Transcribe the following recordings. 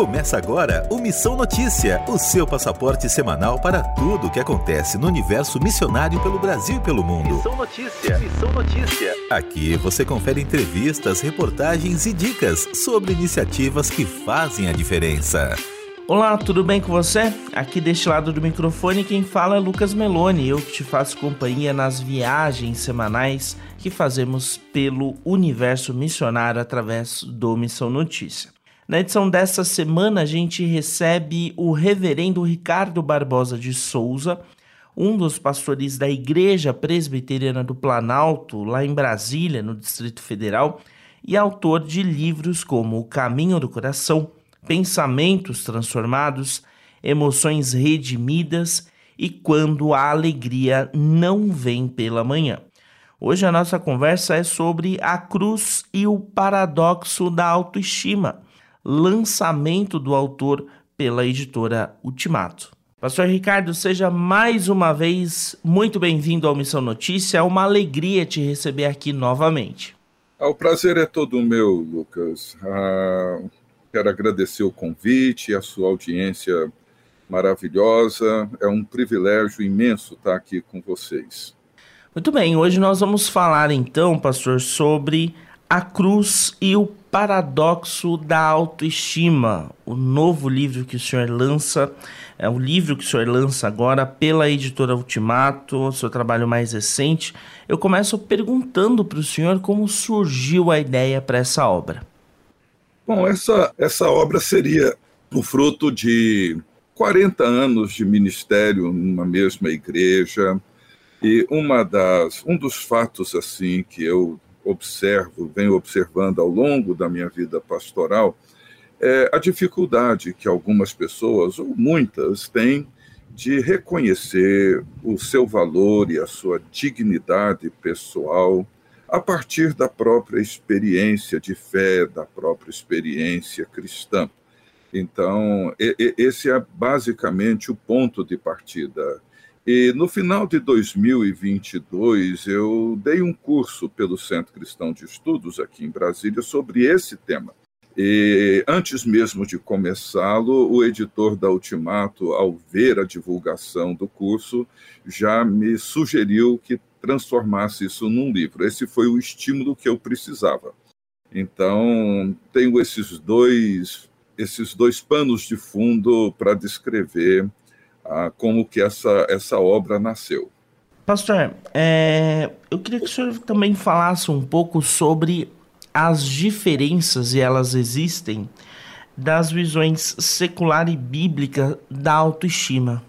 Começa agora o Missão Notícia, o seu passaporte semanal para tudo o que acontece no universo missionário pelo Brasil e pelo mundo. Missão Notícia, Missão Notícia. Aqui você confere entrevistas, reportagens e dicas sobre iniciativas que fazem a diferença. Olá, tudo bem com você? Aqui deste lado do microfone quem fala é Lucas Meloni, eu que te faço companhia nas viagens semanais que fazemos pelo universo missionário através do Missão Notícia. Na edição desta semana, a gente recebe o reverendo Ricardo Barbosa de Souza, um dos pastores da Igreja Presbiteriana do Planalto, lá em Brasília, no Distrito Federal, e autor de livros como O Caminho do Coração, Pensamentos Transformados, Emoções Redimidas e Quando a Alegria Não Vem pela Manhã. Hoje a nossa conversa é sobre a cruz e o paradoxo da autoestima lançamento do autor pela editora Ultimato. Pastor Ricardo, seja mais uma vez muito bem-vindo ao Missão Notícia. É uma alegria te receber aqui novamente. Ah, o prazer é todo meu, Lucas. Ah, quero agradecer o convite, a sua audiência maravilhosa. É um privilégio imenso estar aqui com vocês. Muito bem, hoje nós vamos falar então, pastor, sobre a cruz e o paradoxo da autoestima, o novo livro que o senhor lança, é o livro que o senhor lança agora pela editora Ultimato, o seu trabalho mais recente. Eu começo perguntando para o senhor como surgiu a ideia para essa obra. Bom, essa, essa obra seria o fruto de 40 anos de ministério numa mesma igreja, e uma das, um dos fatos assim que eu observo, venho observando ao longo da minha vida pastoral, é a dificuldade que algumas pessoas, ou muitas, têm de reconhecer o seu valor e a sua dignidade pessoal a partir da própria experiência de fé, da própria experiência cristã. Então, esse é basicamente o ponto de partida e no final de 2022, eu dei um curso pelo Centro Cristão de Estudos aqui em Brasília sobre esse tema. E antes mesmo de começá-lo, o editor da Ultimato, ao ver a divulgação do curso, já me sugeriu que transformasse isso num livro. Esse foi o estímulo que eu precisava. Então, tenho esses dois esses dois panos de fundo para descrever ah, como que essa, essa obra nasceu. Pastor, é, eu queria que o senhor também falasse um pouco sobre as diferenças, e elas existem, das visões secular e bíblica da autoestima.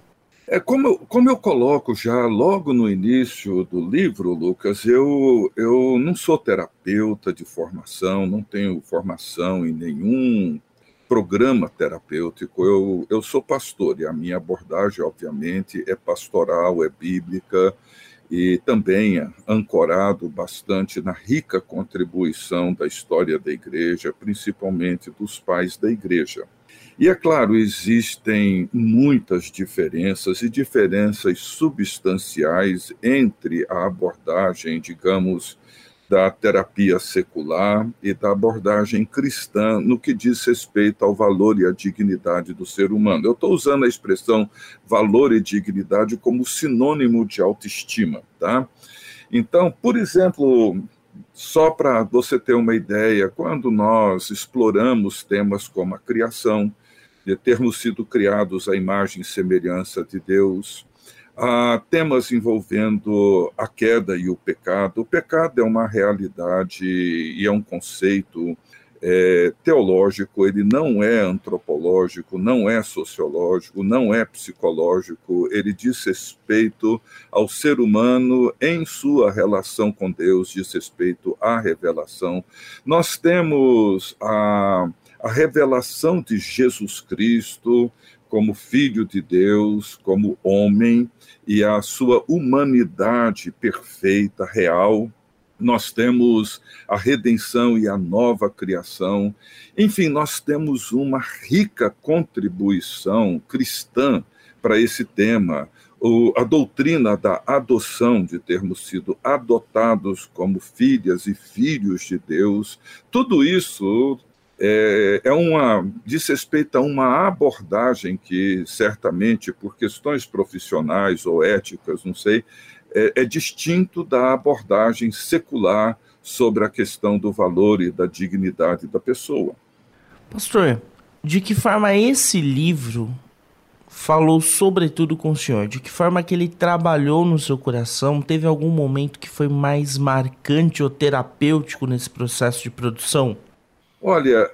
É, como, eu, como eu coloco já logo no início do livro, Lucas, eu, eu não sou terapeuta de formação, não tenho formação em nenhum programa terapêutico. Eu, eu sou pastor e a minha abordagem, obviamente, é pastoral, é bíblica e também é ancorado bastante na rica contribuição da história da igreja, principalmente dos pais da igreja. E é claro, existem muitas diferenças e diferenças substanciais entre a abordagem, digamos, da terapia secular e da abordagem cristã no que diz respeito ao valor e à dignidade do ser humano. Eu estou usando a expressão valor e dignidade como sinônimo de autoestima, tá? Então, por exemplo, só para você ter uma ideia, quando nós exploramos temas como a criação, de termos sido criados à imagem e semelhança de Deus, ah, temas envolvendo a queda e o pecado. O pecado é uma realidade e é um conceito é, teológico, ele não é antropológico, não é sociológico, não é psicológico, ele diz respeito ao ser humano em sua relação com Deus, diz respeito à revelação. Nós temos a, a revelação de Jesus Cristo como Filho de Deus, como homem, e a sua humanidade perfeita, real. Nós temos a redenção e a nova criação. Enfim, nós temos uma rica contribuição cristã para esse tema. O, a doutrina da adoção, de termos sido adotados como filhas e filhos de Deus, tudo isso é, é uma diz respeito a uma abordagem que certamente por questões profissionais ou éticas, não sei, é, é distinto da abordagem secular sobre a questão do valor e da dignidade da pessoa. Pastor, de que forma esse livro falou sobretudo com o senhor? De que forma que ele trabalhou no seu coração? Teve algum momento que foi mais marcante ou terapêutico nesse processo de produção? Olha,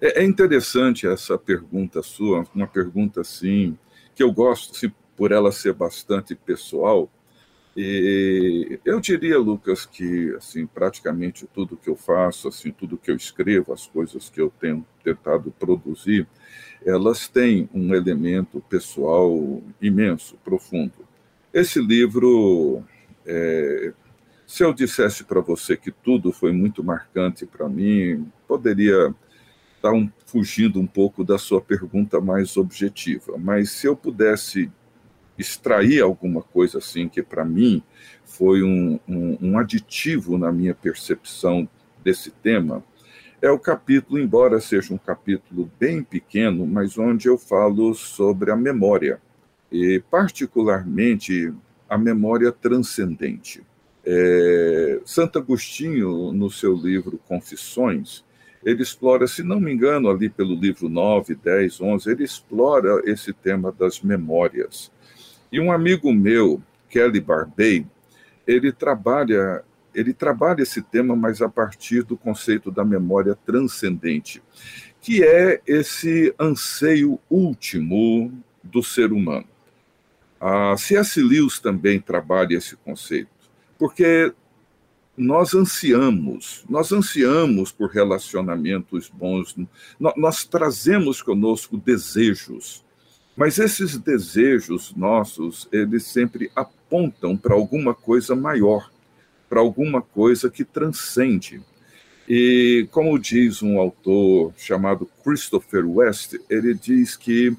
é, é interessante essa pergunta sua, uma pergunta assim, que eu gosto, se por ela ser bastante pessoal, e eu diria, Lucas, que assim praticamente tudo que eu faço, assim tudo que eu escrevo, as coisas que eu tenho tentado produzir, elas têm um elemento pessoal imenso, profundo. Esse livro, é, se eu dissesse para você que tudo foi muito marcante para mim, poderia estar um, fugindo um pouco da sua pergunta mais objetiva. Mas se eu pudesse extrair alguma coisa assim que para mim foi um, um, um, aditivo na minha percepção desse tema, é o capítulo, embora seja um capítulo bem pequeno, mas onde eu falo sobre a memória, e particularmente a memória transcendente. É, Santo Agostinho, no seu livro Confissões, ele explora, se não me engano, ali pelo livro 9, 10, 11, ele explora esse tema das memórias. E um amigo meu, Kelly Barbey, ele trabalha ele trabalha esse tema, mas a partir do conceito da memória transcendente, que é esse anseio último do ser humano. A C.S. Lewis também trabalha esse conceito, porque nós ansiamos, nós ansiamos por relacionamentos bons, nós trazemos conosco desejos, mas esses desejos nossos, eles sempre apontam para alguma coisa maior, para alguma coisa que transcende. E como diz um autor chamado Christopher West, ele diz que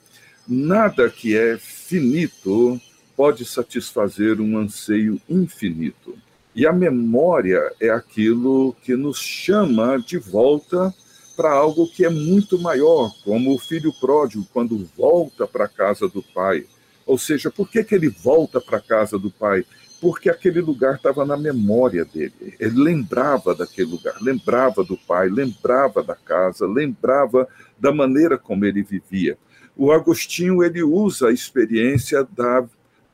nada que é finito pode satisfazer um anseio infinito. E a memória é aquilo que nos chama de volta para algo que é muito maior, como o filho pródigo quando volta para a casa do pai. Ou seja, por que, que ele volta para a casa do pai? Porque aquele lugar estava na memória dele. Ele lembrava daquele lugar, lembrava do pai, lembrava da casa, lembrava da maneira como ele vivia. O Agostinho ele usa a experiência da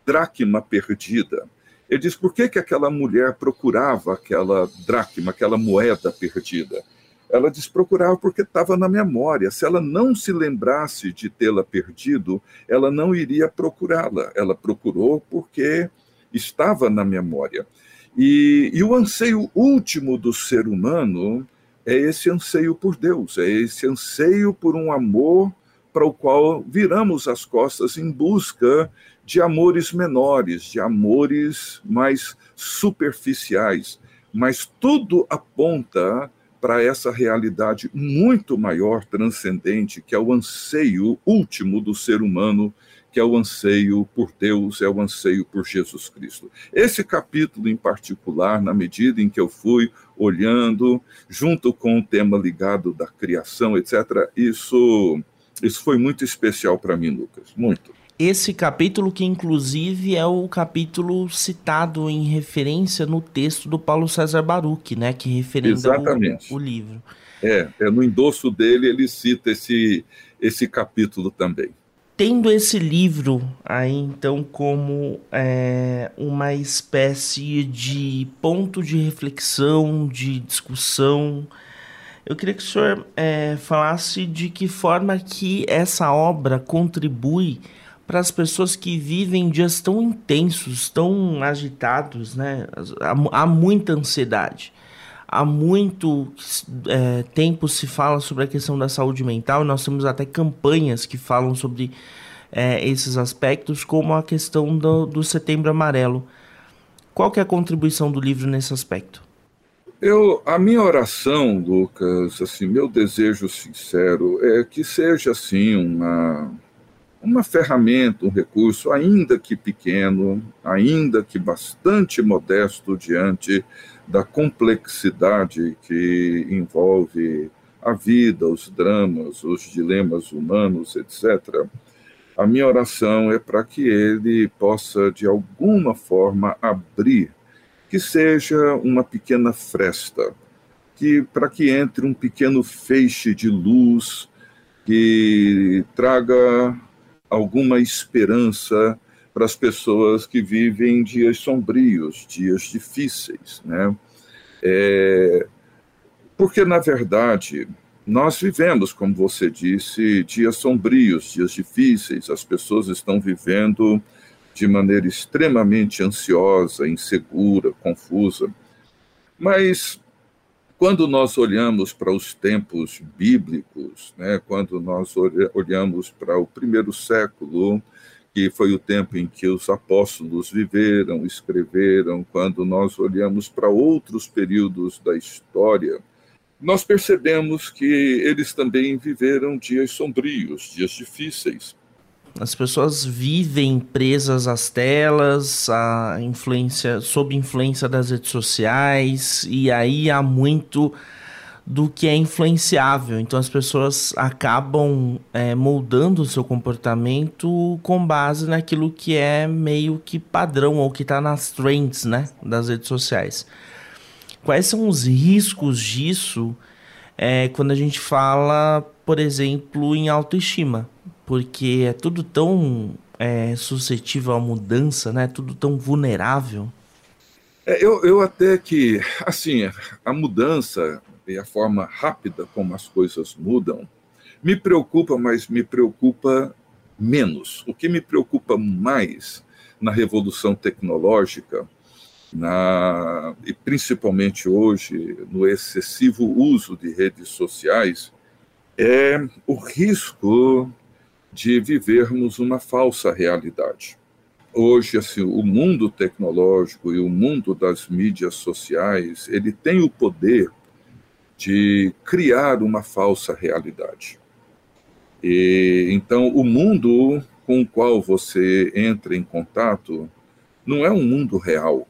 dracma perdida. Ele diz por que, que aquela mulher procurava aquela dracma, aquela moeda perdida ela desprocurava porque estava na memória. Se ela não se lembrasse de tê-la perdido, ela não iria procurá-la. Ela procurou porque estava na memória. E, e, o anseio último do ser humano é esse anseio por Deus, é esse anseio por um amor para o qual viramos as costas em busca de amores menores, de amores mais superficiais. Mas tudo aponta para essa realidade muito maior, transcendente, que é o anseio último do ser humano, que é o anseio por Deus, é o anseio por Jesus Cristo. Esse capítulo em particular, na medida em que eu fui olhando, junto com o tema ligado da criação, etc., isso, isso foi muito especial para mim, Lucas, muito esse capítulo que inclusive é o capítulo citado em referência no texto do Paulo César Baruch, né, que referenda o, o, livro. É, é, no endosso dele ele cita esse, esse capítulo também. Tendo esse livro aí então como é, uma espécie de ponto de reflexão, de discussão, eu queria que o senhor é, falasse de que forma que essa obra contribui para as pessoas que vivem dias tão intensos, tão agitados, né? Há, há muita ansiedade. Há muito é, tempo se fala sobre a questão da saúde mental, nós temos até campanhas que falam sobre é, esses aspectos, como a questão do, do Setembro Amarelo. Qual que é a contribuição do livro nesse aspecto? Eu, a minha oração, Lucas, assim, meu desejo sincero é que seja assim uma uma ferramenta, um recurso, ainda que pequeno, ainda que bastante modesto diante da complexidade que envolve a vida, os dramas, os dilemas humanos, etc. A minha oração é para que ele possa, de alguma forma, abrir, que seja uma pequena fresta, que para que entre um pequeno feixe de luz que traga alguma esperança para as pessoas que vivem dias sombrios, dias difíceis, né? É, porque, na verdade, nós vivemos, como você disse, dias sombrios, dias difíceis, as pessoas estão vivendo de maneira extremamente ansiosa, insegura, confusa. Mas quando nós olhamos para os tempos bíblicos, né, quando nós olhamos para o primeiro século, que foi o tempo em que os apóstolos viveram, escreveram, quando nós olhamos para outros períodos da história, nós percebemos que eles também viveram dias sombrios, dias difíceis. As pessoas vivem presas às telas, a influência, sob influência das redes sociais, e aí há muito do que é influenciável. Então as pessoas acabam é, moldando o seu comportamento com base naquilo que é meio que padrão ou que está nas trends né, das redes sociais. Quais são os riscos disso é, quando a gente fala, por exemplo, em autoestima? Porque é tudo tão é, suscetível à mudança, né? Tudo tão vulnerável. É, eu, eu até que, assim, a mudança e a forma rápida como as coisas mudam, me preocupa, mas me preocupa menos. O que me preocupa mais na revolução tecnológica, na, e principalmente hoje no excessivo uso de redes sociais, é o risco de vivermos uma falsa realidade. Hoje, assim, o mundo tecnológico e o mundo das mídias sociais, ele tem o poder de criar uma falsa realidade. E, então, o mundo com o qual você entra em contato não é um mundo real.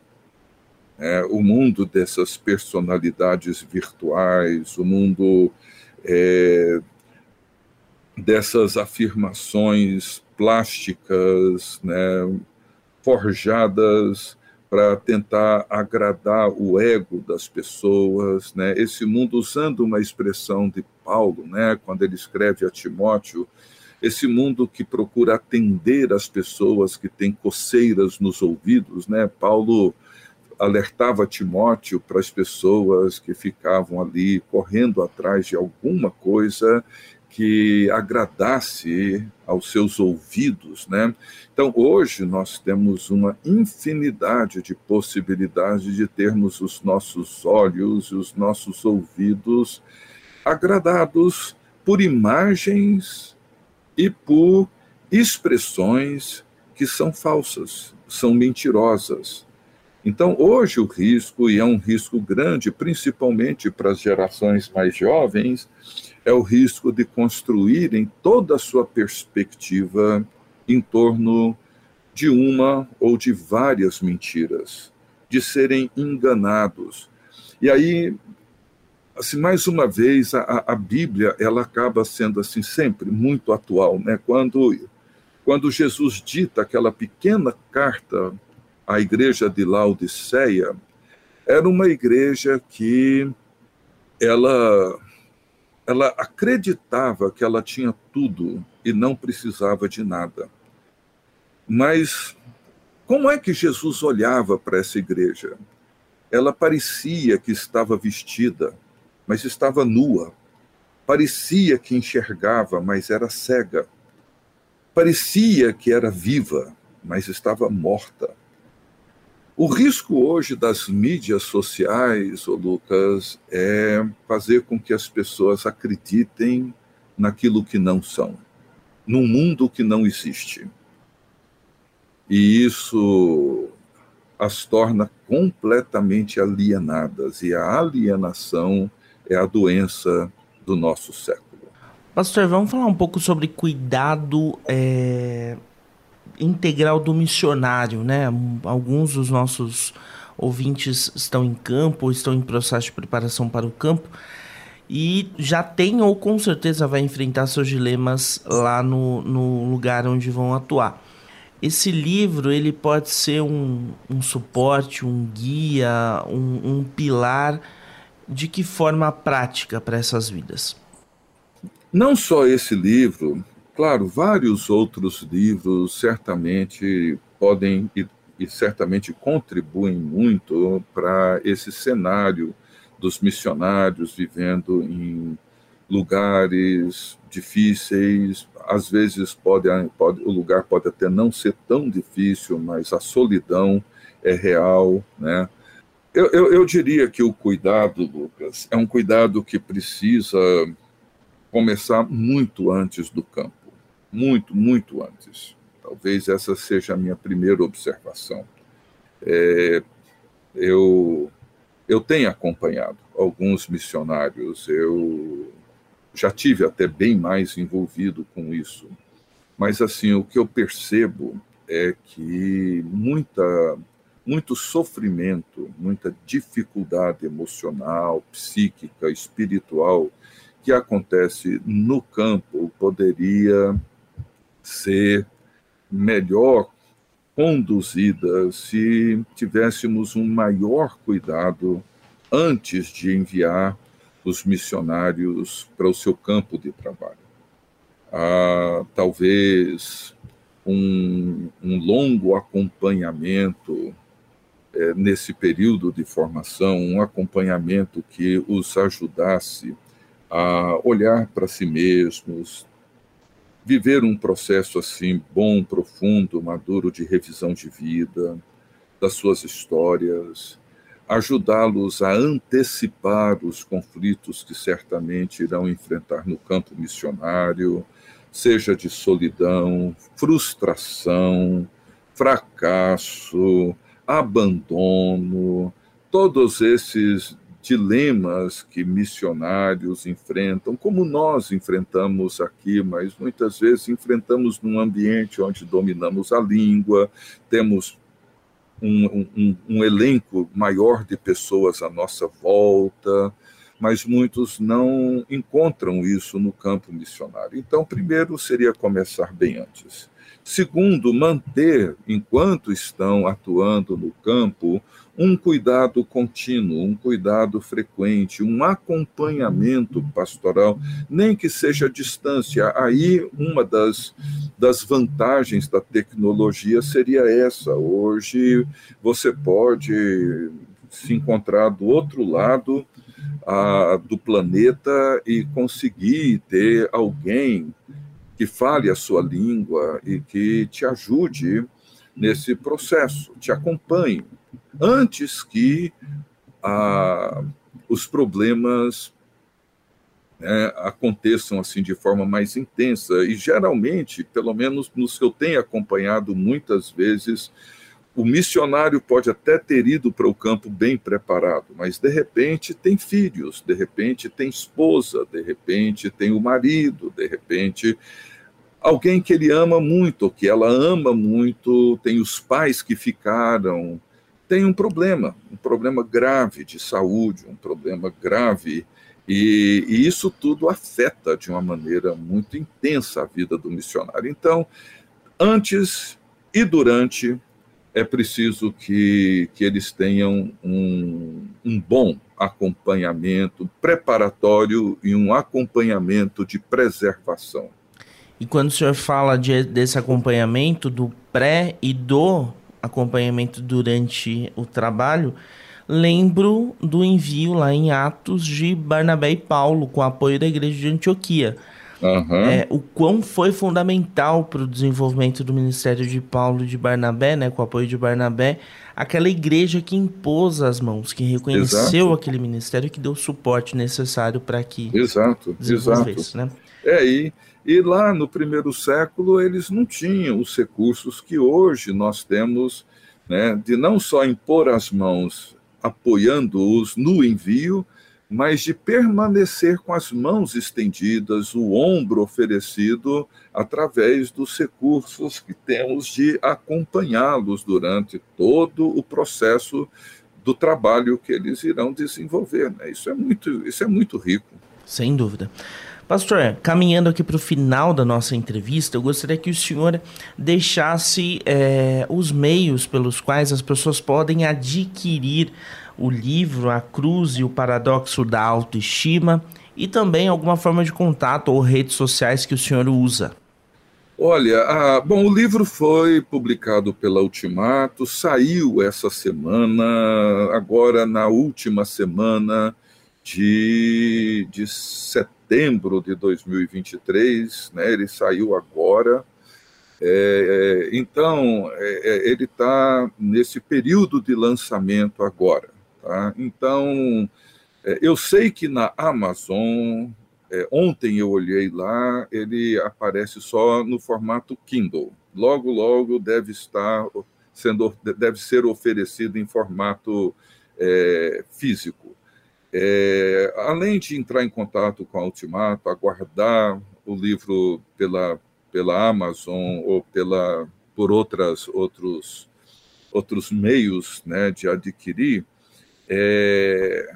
É o mundo dessas personalidades virtuais, o mundo é, dessas afirmações plásticas, né, forjadas para tentar agradar o ego das pessoas, né? Esse mundo usando uma expressão de Paulo, né, quando ele escreve a Timóteo, esse mundo que procura atender as pessoas que têm coceiras nos ouvidos, né? Paulo alertava Timóteo para as pessoas que ficavam ali correndo atrás de alguma coisa que agradasse aos seus ouvidos, né? Então, hoje nós temos uma infinidade de possibilidades de termos os nossos olhos e os nossos ouvidos agradados por imagens e por expressões que são falsas, são mentirosas. Então, hoje o risco, e é um risco grande, principalmente para as gerações mais jovens, é o risco de construírem toda a sua perspectiva em torno de uma ou de várias mentiras, de serem enganados. E aí, assim, mais uma vez, a, a Bíblia ela acaba sendo assim sempre muito atual, né? Quando quando Jesus dita aquela pequena carta à igreja de Laodiceia, era uma igreja que ela ela acreditava que ela tinha tudo e não precisava de nada. Mas como é que Jesus olhava para essa igreja? Ela parecia que estava vestida, mas estava nua. Parecia que enxergava, mas era cega. Parecia que era viva, mas estava morta. O risco hoje das mídias sociais, ô Lucas, é fazer com que as pessoas acreditem naquilo que não são, num mundo que não existe. E isso as torna completamente alienadas, e a alienação é a doença do nosso século. Pastor, vamos falar um pouco sobre cuidado é, integral do missionário, né? Alguns dos nossos ouvintes estão em campo, estão em processo de preparação para o campo. e já tem ou com certeza vai enfrentar seus dilemas lá no, no lugar onde vão atuar. Esse livro ele pode ser um, um suporte, um guia, um, um pilar de que forma prática para essas vidas? Não só esse livro, claro, vários outros livros certamente podem e, e certamente contribuem muito para esse cenário dos missionários vivendo em lugares difíceis, às vezes pode, pode, o lugar pode até não ser tão difícil, mas a solidão é real, né? Eu, eu, eu diria que o cuidado, Lucas, é um cuidado que precisa começar muito antes do campo, muito, muito antes. Talvez essa seja a minha primeira observação. É, eu eu tenho acompanhado alguns missionários, eu já tive até bem mais envolvido com isso, mas assim o que eu percebo é que muita muito sofrimento, muita dificuldade emocional, psíquica, espiritual que acontece no campo poderia ser melhor conduzida se tivéssemos um maior cuidado antes de enviar os missionários para o seu campo de trabalho. Ah, talvez um, um, longo acompanhamento é, nesse período de formação, um acompanhamento que os ajudasse a olhar para si mesmos, viver um processo assim bom, profundo, maduro de revisão de vida, das suas histórias, ajudá-los a antecipar os conflitos que certamente irão enfrentar no campo missionário, seja de solidão, frustração, fracasso, abandono, todos esses dilemas que missionários enfrentam, como nós enfrentamos aqui, mas muitas vezes enfrentamos num ambiente onde dominamos a língua, temos um, um, um elenco maior de pessoas à nossa volta, mas muitos não encontram isso no campo missionário. Então, primeiro seria começar bem antes. Segundo, manter, enquanto estão atuando no campo, um cuidado contínuo, um cuidado frequente, um acompanhamento pastoral, nem que seja à distância. Aí, uma das, das vantagens da tecnologia seria essa. Hoje, você pode se encontrar do outro lado a, do planeta e conseguir ter alguém que fale a sua língua e que te ajude nesse processo, te acompanhe, antes que ah, os problemas né, aconteçam assim de forma mais intensa. E geralmente, pelo menos nos que eu tenho acompanhado muitas vezes, o missionário pode até ter ido para o campo bem preparado, mas de repente tem filhos, de repente tem esposa, de repente tem o marido, de repente alguém que ele ama muito, que ela ama muito, tem os pais que ficaram, tem um problema, um problema grave de saúde, um problema grave, e, e isso tudo afeta de uma maneira muito intensa a vida do missionário. Então, antes e durante é preciso que, que eles tenham um, um bom acompanhamento preparatório e um acompanhamento de preservação. E quando o senhor fala de, desse acompanhamento, do pré e do acompanhamento durante o trabalho, lembro do envio lá em Atos de Barnabé e Paulo, com apoio da igreja de Antioquia. Uhum. É, o quão foi fundamental para o desenvolvimento do ministério de Paulo e de Barnabé, né, com o apoio de Barnabé, aquela igreja que impôs as mãos, que reconheceu exato. aquele ministério, que deu o suporte necessário para que exato, exato. Né? É, e, e lá no primeiro século eles não tinham os recursos que hoje nós temos, né, de não só impor as mãos apoiando-os no envio, mas de permanecer com as mãos estendidas, o ombro oferecido, através dos recursos que temos de acompanhá-los durante todo o processo do trabalho que eles irão desenvolver. Né? Isso, é muito, isso é muito rico. Sem dúvida. Pastor, caminhando aqui para o final da nossa entrevista, eu gostaria que o senhor deixasse é, os meios pelos quais as pessoas podem adquirir o livro A Cruz e o Paradoxo da Autoestima e também alguma forma de contato ou redes sociais que o senhor usa. Olha, ah, bom, o livro foi publicado pela Ultimato, saiu essa semana, agora na última semana de, de setembro de 2023, né? Ele saiu agora. É, é então, é, é ele está nesse período de lançamento agora. Tá? Então, é, eu sei que na Amazon é, ontem eu olhei lá, ele aparece só no formato Kindle. Logo, logo deve estar sendo, deve ser oferecido em formato é, físico. É, além de entrar em contato com a Ultimato, aguardar o livro pela, pela Amazon ou pela, por outras, outros, outros meios né, de adquirir, é,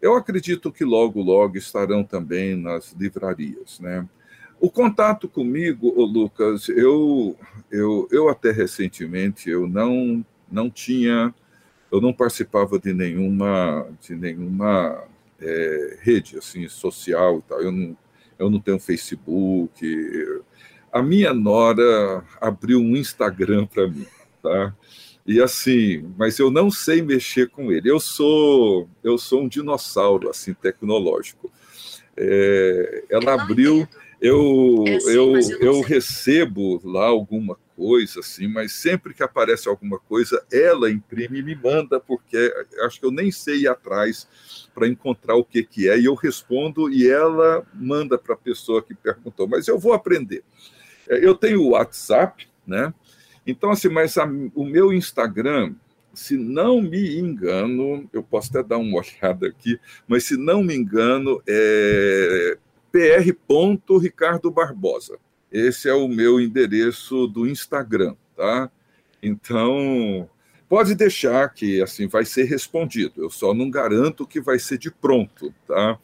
eu acredito que logo, logo estarão também nas livrarias, né? O contato comigo, Lucas, eu, eu, eu até recentemente eu não não tinha, eu não participava de nenhuma de nenhuma é, rede assim social, tal. Eu não eu não tenho Facebook. A minha nora abriu um Instagram para mim, tá? E assim, mas eu não sei mexer com ele. Eu sou eu sou um dinossauro assim tecnológico. É, ela abriu, eu é assim, eu eu, eu recebo lá alguma coisa assim, mas sempre que aparece alguma coisa, ela imprime e me manda porque acho que eu nem sei ir atrás para encontrar o que que é e eu respondo e ela manda para a pessoa que perguntou. Mas eu vou aprender. É, eu tenho o WhatsApp, né? Então, assim, mas a, o meu Instagram, se não me engano, eu posso até dar uma olhada aqui, mas se não me engano, é pr.ricardo Barbosa. Esse é o meu endereço do Instagram, tá? Então, pode deixar que assim vai ser respondido. Eu só não garanto que vai ser de pronto, tá?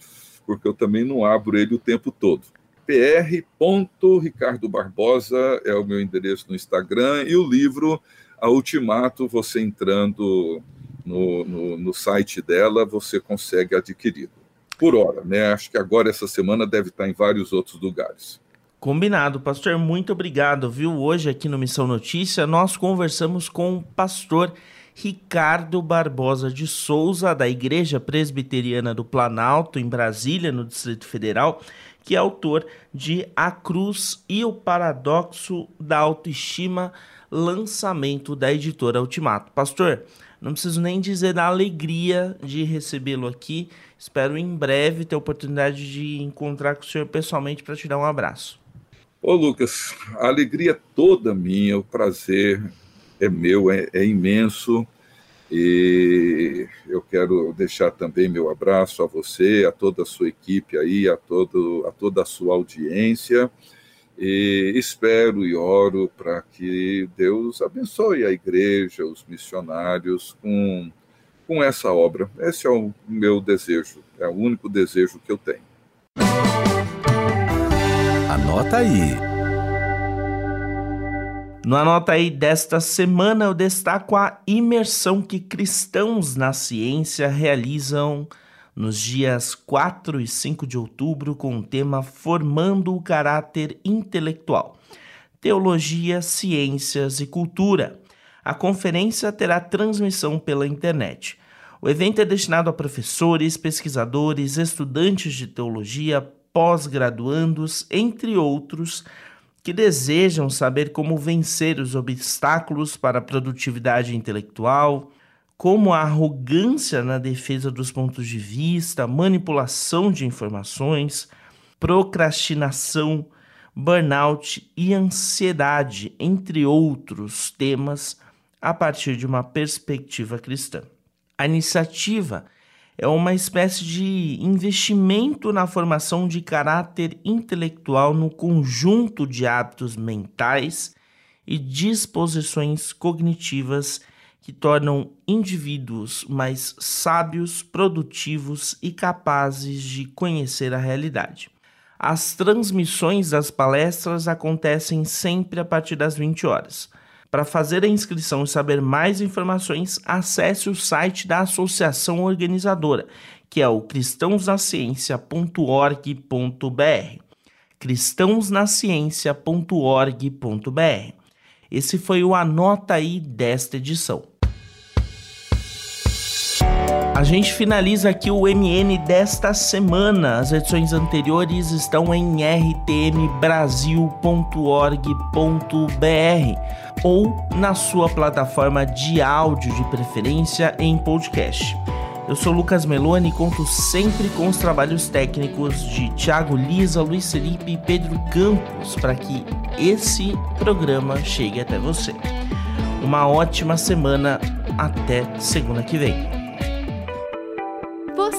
Porque eu também não abro ele o tempo todo pr.ricardobarbosa é o meu endereço no Instagram e o livro A Ultimato, você entrando no, no, no site dela, você consegue adquirir. Por hora, né? Acho que agora, essa semana, deve estar em vários outros lugares. Combinado, pastor. Muito obrigado, viu? Hoje aqui no Missão Notícia nós conversamos com o pastor Ricardo Barbosa de Souza, da Igreja Presbiteriana do Planalto, em Brasília, no Distrito Federal, que é autor de A Cruz e o Paradoxo da Autoestima, lançamento da editora Ultimato. Pastor, não preciso nem dizer da alegria de recebê-lo aqui. Espero em breve ter a oportunidade de encontrar com o senhor pessoalmente para te dar um abraço. Ô Lucas, a alegria toda minha, o prazer é meu, é, é imenso. E eu quero deixar também meu abraço a você, a toda a sua equipe aí, a, todo, a toda a sua audiência. E espero e oro para que Deus abençoe a igreja, os missionários com, com essa obra. Esse é o meu desejo, é o único desejo que eu tenho. Anota aí. No Anota aí desta semana eu destaco a imersão que cristãos na ciência realizam nos dias 4 e 5 de outubro com o tema Formando o Caráter Intelectual. Teologia, Ciências e Cultura. A conferência terá transmissão pela internet. O evento é destinado a professores, pesquisadores, estudantes de teologia, pós-graduandos, entre outros, que desejam saber como vencer os obstáculos para a produtividade intelectual, como a arrogância na defesa dos pontos de vista, manipulação de informações, procrastinação, burnout e ansiedade, entre outros temas, a partir de uma perspectiva cristã. A iniciativa é uma espécie de investimento na formação de caráter intelectual no conjunto de hábitos mentais e disposições cognitivas que tornam indivíduos mais sábios, produtivos e capazes de conhecer a realidade. As transmissões das palestras acontecem sempre a partir das 20 horas. Para fazer a inscrição e saber mais informações, acesse o site da associação organizadora, que é o cristãosnaciencia.org.br. cristãosnaciencia.org.br. Esse foi o Anota aí desta edição. A gente finaliza aqui o MN desta semana. As edições anteriores estão em rtmbrasil.org.br ou na sua plataforma de áudio de preferência em podcast. Eu sou Lucas Meloni e conto sempre com os trabalhos técnicos de Thiago Lisa, Luiz Felipe e Pedro Campos para que esse programa chegue até você. Uma ótima semana, até segunda que vem.